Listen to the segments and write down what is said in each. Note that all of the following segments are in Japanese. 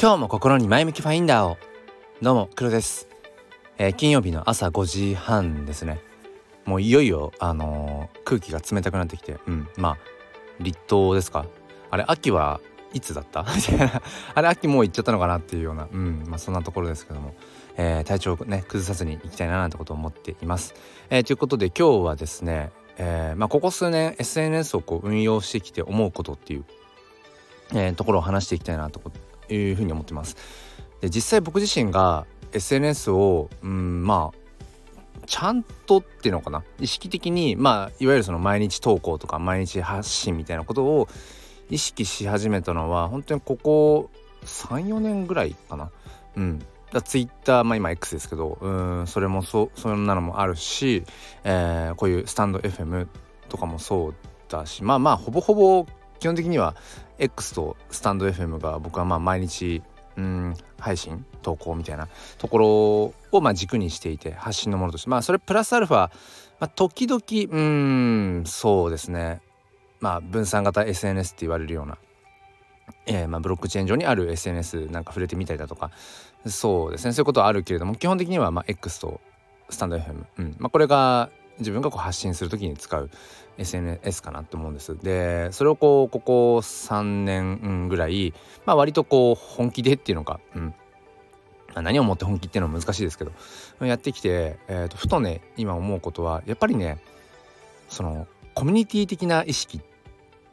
今日も心に前向きファインダーを。どうも黒です、えー、金曜日の朝5時半ですね。もういよいよあのー、空気が冷たくなってきてうんまあ立冬ですか？あれ秋はいつだった？あれ秋もう行っちゃったのかなっていうようなうんまあそんなところですけども、えー、体調をね崩さずにいきたいななんてことを思っています、え、ということで今日はですねえー、まあ、ここ数年 SNS をこう運用してきて思うことっていう、えー、ところを話していきたいなというふうに思ってます。で実際僕自身が SNS を、うん、まあちゃんとっていうのかな？意識的にまあいわゆるその毎日投稿とか毎日発信みたいなことを意識し始めたのは本当にここ34年ぐらいかな。うん、ツイッターまあ今 X ですけどうんそれもそそんなのもあるし、えー、こういうスタンド FM とかもそうだしまあまあほぼほぼ基本的には X とスタンド FM が僕はまあ毎日うん配信投稿みたいなところをまあ軸にしていて発信のものとして。まあそれプラスアルファ、まあ、時々うんそうですね。まあ分散型 SNS って言われるようなえー、まあ、ブロックチェーン上にある SNS なんか触れてみたりだとか。そうですね。そういうことはあるけれども基本的にはま X とスタンド FM、うん。まあ、これが自分がこう発信する時に使う SNS かなと思うんです。でそれをこうここ3年ぐらい、まあ、割とこう本気でっていうのか、うん、何をもって本気っていうのは難しいですけどやってきて、えー、とふとね今思うことはやっぱりねそのコミュニティ的な意識っ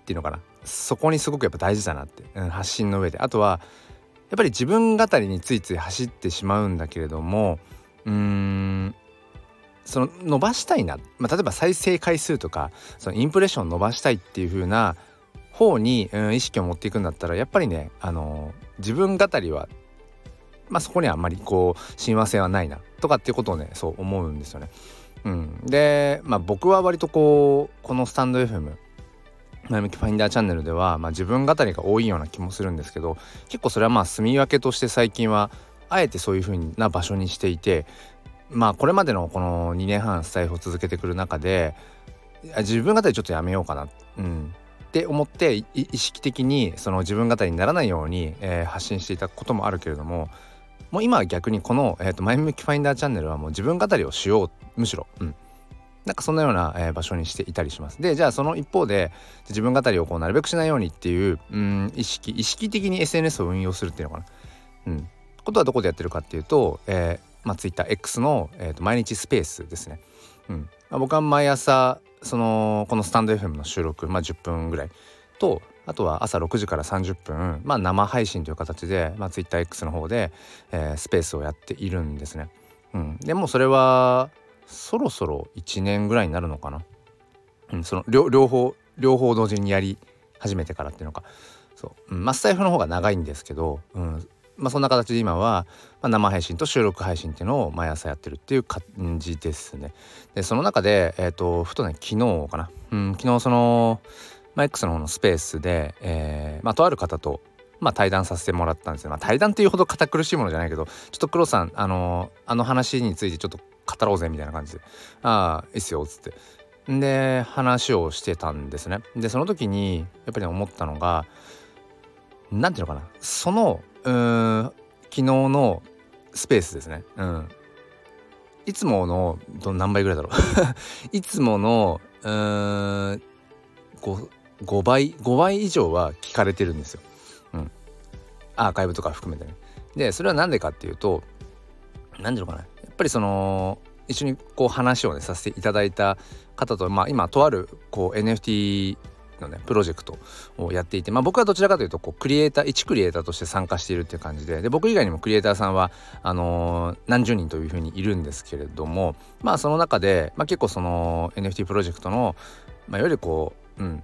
ていうのかな。そこにすごくやっぱ大事だなって、うん、発信の上で。あとはやっぱり自分語りについつい走ってしまうんだけれどもうーんその伸ばしたいな、まあ、例えば再生回数とかそのインプレッション伸ばしたいっていう風な方に、うん、意識を持っていくんだったらやっぱりね、あの自分語りは、まあ、そこにはあんまりこう親和性はないなとかっていうことをねそう思うんですよね。うん、で、まあ、僕は割とこうこのスタンド FM 前向きファインダーチャンネルでは、まあ、自分語りが多いような気もするんですけど結構それはまあ住み分けとして最近はあえてそういう風な場所にしていてまあこれまでのこの2年半スタイフを続けてくる中で自分語りちょっとやめようかな、うん、って思って意識的にその自分語りにならないように、えー、発信していたこともあるけれどももう今は逆にこの、えーと、前向きファインダーチャンネルはもう自分語りをしようむしろ、うん、なんかそんなような、えー、場所にしていたりします。でじゃあその一方で自分語りをこうなるべくしないようにっていううん意識意識的に SNS を運用するっていうのかな。うん、ことはどこでやってるかっていうと、えーまあ、TwitterX の、えーと、毎日スペースですね。うん。まあ、僕は毎朝そのこのスタンド FM の収録、まあ、10分ぐらいとあとは朝6時から30分、まあ、生配信という形で、まあ、TwitterX の方で、えー、スペースをやっているんですね。うん、でもそれはそろそろ1年ぐらいになるのかな。うん、その両方両方同時にやり始めてからっていうのか。そう、うん、まあスタイフの方が長いんですけど、うん、まあ、そんな形で今は、まあ、生配信と収録配信っていうのを毎朝やってるっていう感じですね。でその中で、えーと、ふとね昨日かな、うん、昨日その、まあ、X の方のスペースで、えーまあ、とある方と、まあ、対談させてもらったんですよ。まあ、対談っていうほど堅苦しいものじゃないけどちょっと黒さんあのあの話についてちょっと語ろうぜみたいな感じで「ああいいっすよ」っつって。で話をしてたんですね。でその時にやっぱり思ったのが何ていうのかなそのうん昨日のスペースですね。うん。いつものど何倍ぐらいだろう。いつものうん 5, 5倍5倍以上は聞かれてるんですよ、うん、アーカイブとか含めてね。でそれは何でかっていうと何ていうのかな。やっぱりその一緒にこう話をねさせていただいた方とまあ今とあるこう NFT のねプロジェクトをやっていて、まあ、僕はどちらかというとこうクリエイター一クリエイターとして参加しているっていう感じでで僕以外にもクリエイターさんはあのー、何十人というふうにいるんですけれどもまあその中で、まあ、結構その NFT プロジェクトの、まあ、いわゆるこううん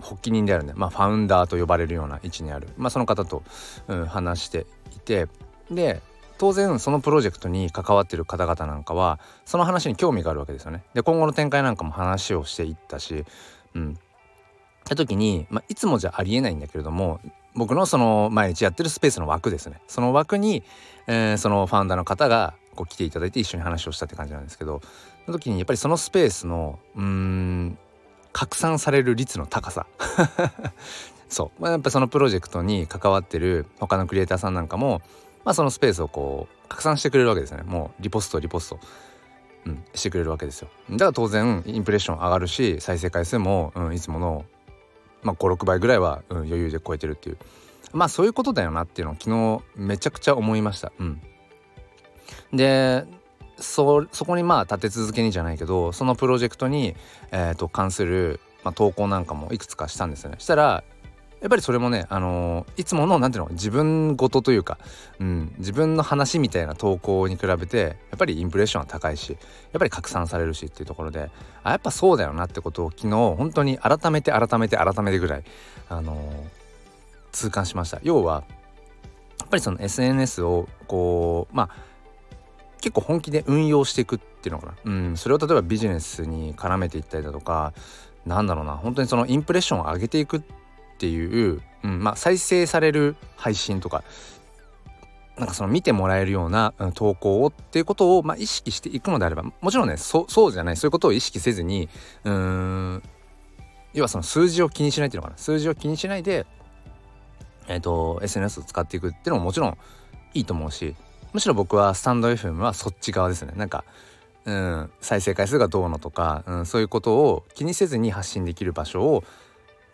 発起人であるね、まあ、ファウンダーと呼ばれるような位置にある、まあ、その方と、うん、話していてで当然そのプロジェクトに関わってる方々なんかはその話に興味があるわけですよね。で今後の展開なんかも話をしていったし、うん、た時に、まあ、いつもじゃありえないんだけれども僕のその毎日やってるスペースの枠ですね。その枠に、えー、そのファウンダーの方がこう来ていただいて一緒に話をしたって感じなんですけどその時にやっぱりそのスペースのうん拡散される率の高さ。そう、まあ、やっぱそのプロジェクトに関わってる他のクリエイターさんなんかも、まあ、そのスペースをこう拡散してくれるわけですよね。もうリポストリポスト、うん、してくれるわけですよ。だから当然インプレッション上がるし再生回数も、うん、いつもの、まあ、56倍ぐらいは、うん、余裕で超えてるっていうまあそういうことだよなっていうのを昨日めちゃくちゃ思いました。うん、でそこにまあ立て続けにじゃないけどそのプロジェクトに、えーと、関する、まあ、投稿なんかもいくつかしたんですよね。したらやっぱりそれもね、あのー、いつもの何ていうの自分事というか、うん、自分の話みたいな投稿に比べてやっぱりインプレッションは高いしやっぱり拡散されるしっていうところであやっぱそうだよなってことを昨日本当に改めて改めて改めてぐらい、あのー痛感しました。要はやっぱりその SNS をこうまあ結構本気で運用していくっていうのかな、うん、それを例えばビジネスに絡めていったりだとかなんだろうな。本当にそのインプレッションを上げていくっていう、うんまあ、再生される配信とかなんかその見てもらえるような投稿をっていうことをまあ意識していくのであればもちろんねそそうじゃないそういうことを意識せずにうん要はその数字を気にしないっていうのかな。数字を気にしないでえっ、ー、と SNS を使っていくっていうのももちろんいいと思うしむしろ僕はスタンド FM はそっち側ですね。なんかうん再生回数がどうのとか、うん、そういうことを気にせずに発信できる場所を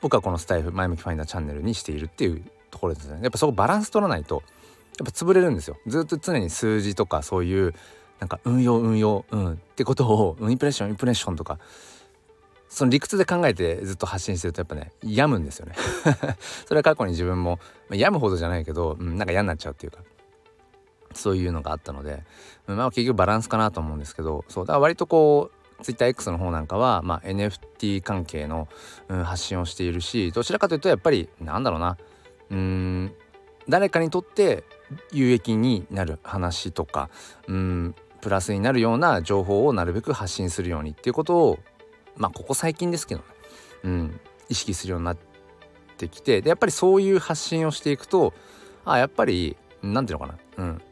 僕はこのスタイフ前向きファインダーチャンネルにしているっていうところですね。やっぱそこバランス取らないとやっぱ潰れるんですよ。ずっと常に数字とかそういうなんか運用運用うんってことをインプレッションインプレッションとかその理屈で考えてずっと発信してるとやっぱね病むんですよね。それは過去に自分も、ま、病むほどじゃないけど、うん、なんか嫌になっちゃうっていうかそういうのがあったので、まあ結局バランスかなと思うんですけどそうだから割とこう TwitterX の方なんかは、まあ、NFT 関係の、うん、発信をしているしどちらかというとやっぱりなんだろうなうん誰かにとって有益になる話とかうんプラスになるような情報をなるべく発信するようにっていうことをまあここ最近ですけどね、うん、意識するようになってきてでやっぱりそういう発信をしていくとあやっぱり何て言うのかなうん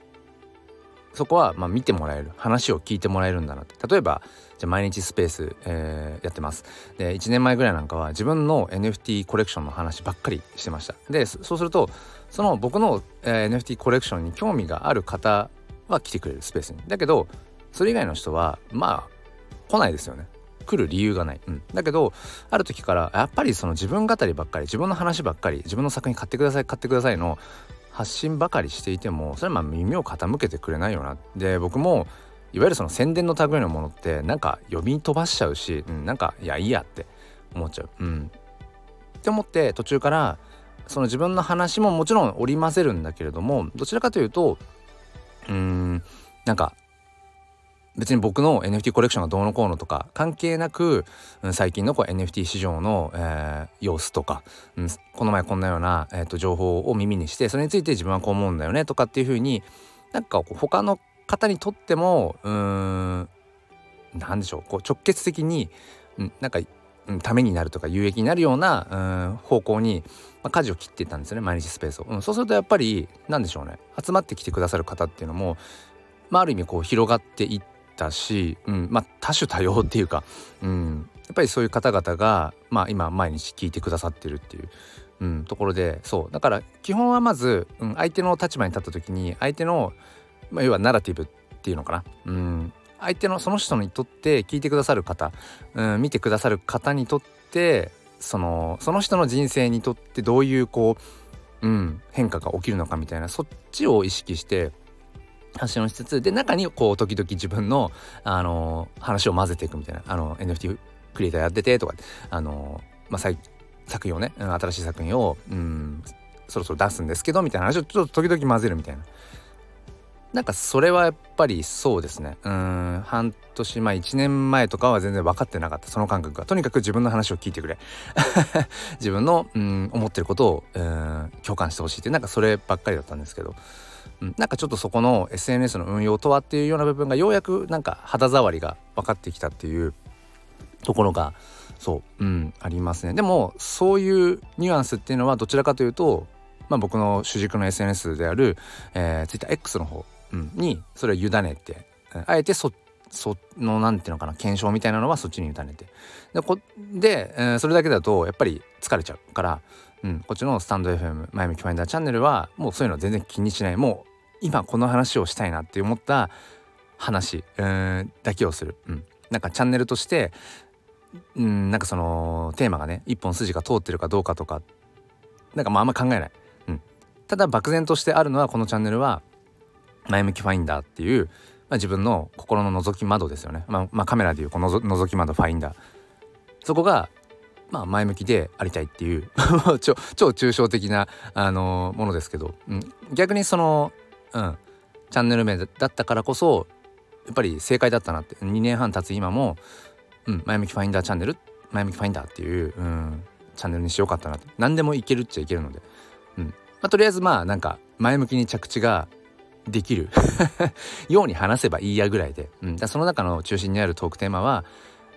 そこはまあ見てもらえる話を聞いてもらえるんだなって。例えばじゃ毎日スペース、えー、やってます。で1年前ぐらいなんかは自分の NFT コレクションの話ばっかりしてました。でそうするとその僕の、えー、NFT コレクションに興味がある方は来てくれるスペースに。だけどそれ以外の人はまあ来ないですよね。来る理由がない、うん、だけどある時からやっぱりその自分語りばっかり自分の話ばっかり自分の作品買ってください買ってくださいの発信ばかりしていてもそれはまあ耳を傾けてくれないよなで僕もいわゆるその宣伝の類のものってなんか呼び飛ばしちゃうし、うん、なんかいやいいやって思っちゃう。うん、って思って途中からその自分の話ももちろん織り交ぜるんだけれどもどちらかというとうーんなんか別に僕の NFT コレクションがどうのこうのとか関係なく、最近のこう NFT 市場の、えー、様子とか、うん、この前こんなような、えーと、情報を耳にしてそれについて自分はこう思うんだよねとかっていうふうになんかこう他の方にとってもうーん何でしょうこう直結的に、うん、なんか、うん、ためになるとか有益になるようなうん方向に、まあ、舵を切っていったんですよね毎日スペースを、うん、そうするとやっぱり何でしょうね集まってきてくださる方っていうのも、まあ、ある意味こう広がっていってたし、うんまあ、多種多様っていうか、うん、やっぱりそういう方々が、まあ、今毎日聞いてくださってるっていう、うん、ところでそうだから基本はまず、うん、相手の立場に立った時に相手の、まあ、要はナラティブっていうのかな、うん、相手のその人にとって聞いてくださる方、うん、見てくださる方にとってそのその人の人生にとってどういうこう、うん、変化が起きるのかみたいなそっちを意識して発信をしつつで中にこう時々自分の、あのー、話を混ぜていくみたいなあの NFT クリエイターやっててとかあのー、まあ、作品をね新しい作品をうんそろそろ出すんですけどみたいな話をちょっと時々混ぜるみたいな。なんかそれはやっぱりそうですね。うん半年前1年前とかは全然分かってなかった。その感覚が。とにかく自分の話を聞いてくれ。自分のうん思ってることをうん共感してほしいってなんかそればっかりだったんですけど。うん、なんかちょっとそこの SNS の運用とはっていうような部分がようやくなんか肌触りが分かってきたっていうところがそう、うん、ありますね。でもそういうニュアンスっていうのはどちらかというと、まあ、僕の主軸の SNS である、えー、TwitterX の方、うん、にそれを委ねてあえてそその何ていうのかな検証みたいなのはそっちに委ねて。でこで、えー、それだけだとやっぱり疲れちゃうからうん、こっちのスタンド FM 前向きファインダーチャンネルはもうそういうの全然気にしない。もう今この話をしたいなって思った話うんだけをする、うん、なんかチャンネルとしてうんなんかそのテーマがね一本筋が通ってるかどうかとかなんかまああんま考えない、うん、ただ漠然としてあるのはこのチャンネルは前向きファインダーっていう、まあ、自分の心の覗き窓ですよね、まあ、まあ、カメラでいうこの覗き窓ファインダー。そこがまあ前向きでありたいっていう 超抽象的な、あのー、ものですけど、うん、逆にその、うん、チャンネル名だったからこそやっぱり正解だったなって。2年半経つ今も、うん、前向きファインダーチャンネル前向きファインダーっていう、うん、チャンネルにしようかったなって。何でもいけるっちゃいけるので、うん。まあ、とりあえずまあなんか前向きに着地ができる。ように話せばいいやぐらいで、うん、だその中の中心にあるトークテーマは、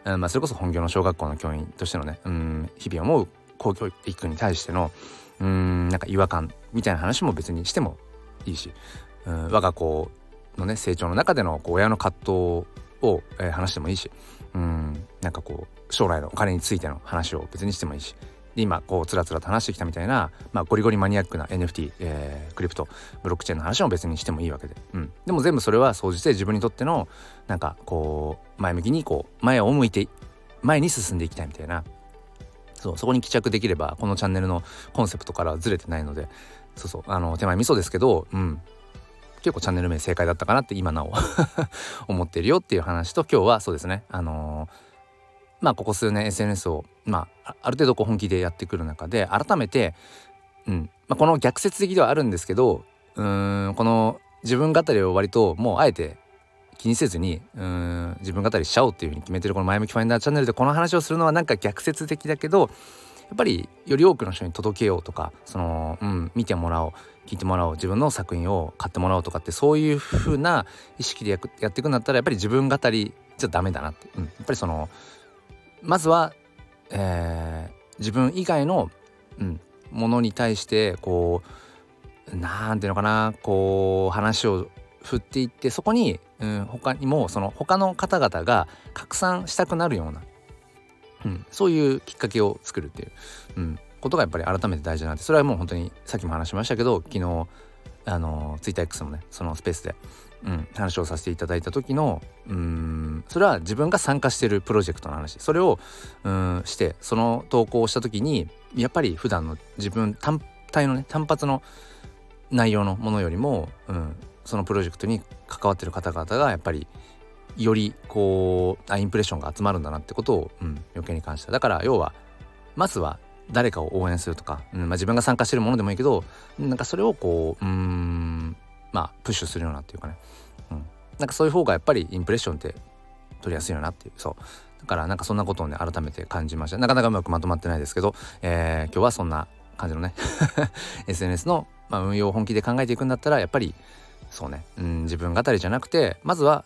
うんまあ、それこそ本業の小学校の教員としてのね、うん、日々思う公教育に対してのうんなんか違和感みたいな話も別にしてもいいし、うん、我が子のね成長の中でのこう親の葛藤を、えー、話してもいいしうんなんかこう将来のお金についての話を別にしてもいいし今こうつらつらと話してきたみたいな、まあ、ゴリゴリマニアックな NFT、えー、クリプトブロックチェーンの話も別にしてもいいわけで、うん、でも全部それは総じて自分にとってのなんかこう前向きにこう前を向いて前に進んでいきたいみたいな。そうそこに帰着できればこのチャンネルのコンセプトからはずれてないのでそうそうあの手前味噌ですけど、うん、結構チャンネル名正解だったかなって今なお 思ってるよっていう話と今日はそうですね。あのーまあここ数年 SNS をまあある程度こう本気でやってくる中で改めて、うんまあ、この逆説的ではあるんですけどうんこの自分語りを割ともうあえて気にせずにうん自分語りしちゃおうっていうふうに決めてるこの「前向きファインダーチャンネル」でこの話をするのはなんか逆説的だけどやっぱりより多くの人に届けようとかその、うん、見てもらおう聞いてもらおう自分の作品を買ってもらおうとかってそういう風な意識でやっていくんだったらやっぱり自分語りじゃダメだなって、うん、やっぱりそのまずは、えー、自分以外の、うん、ものに対してこうなんていうのかなこう話を振っていってそこに、うん、他にもその他の方々が拡散したくなるような、うん、そういうきっかけを作るっていう、うん、ことがやっぱり改めて大事なんでそれはもう本当にさっきも話しましたけど昨日あの TwitterX のねそのスペースでうん、話をさせていただいた時のうんそれは自分が参加してるプロジェクトの話。それをうんしてその投稿をした時にやっぱり普段の自分単体のね単発の内容のものよりも、うん、そのプロジェクトに関わってる方々がやっぱりよりこうあインプレッションが集まるんだなってことを、うん、余計に感じた。だから要はまずは誰かを応援するとか、うんまあ、自分が参加してるものでもいいけどなんかそれをこううんまあプッシュするようなっていうかね、うん、なんかそういう方がやっぱりインプレッションって取りやすいよなっていう。そう。だからなんかそんなことをね改めて感じました。なかなかうまくまとまってないですけど、えー、今日はそんな感じのね SNS の、まあ、運用を本気で考えていくんだったらやっぱりそうね、うん、自分語りじゃなくてまずは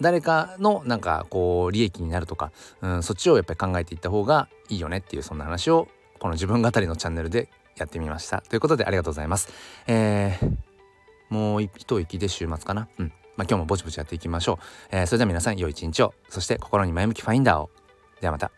誰かのなんかこう利益になるとか、うん、そっちをやっぱり考えていった方がいいよねっていうそんな話をこの自分語りのチャンネルでやってみましたということでありがとうございます。えーもう一息で週末かな？うん。まあ、今日もぼちぼちやっていきましょう。えー、それでは皆さん良い一日を。そして心に前向きファインダーを。ではまた。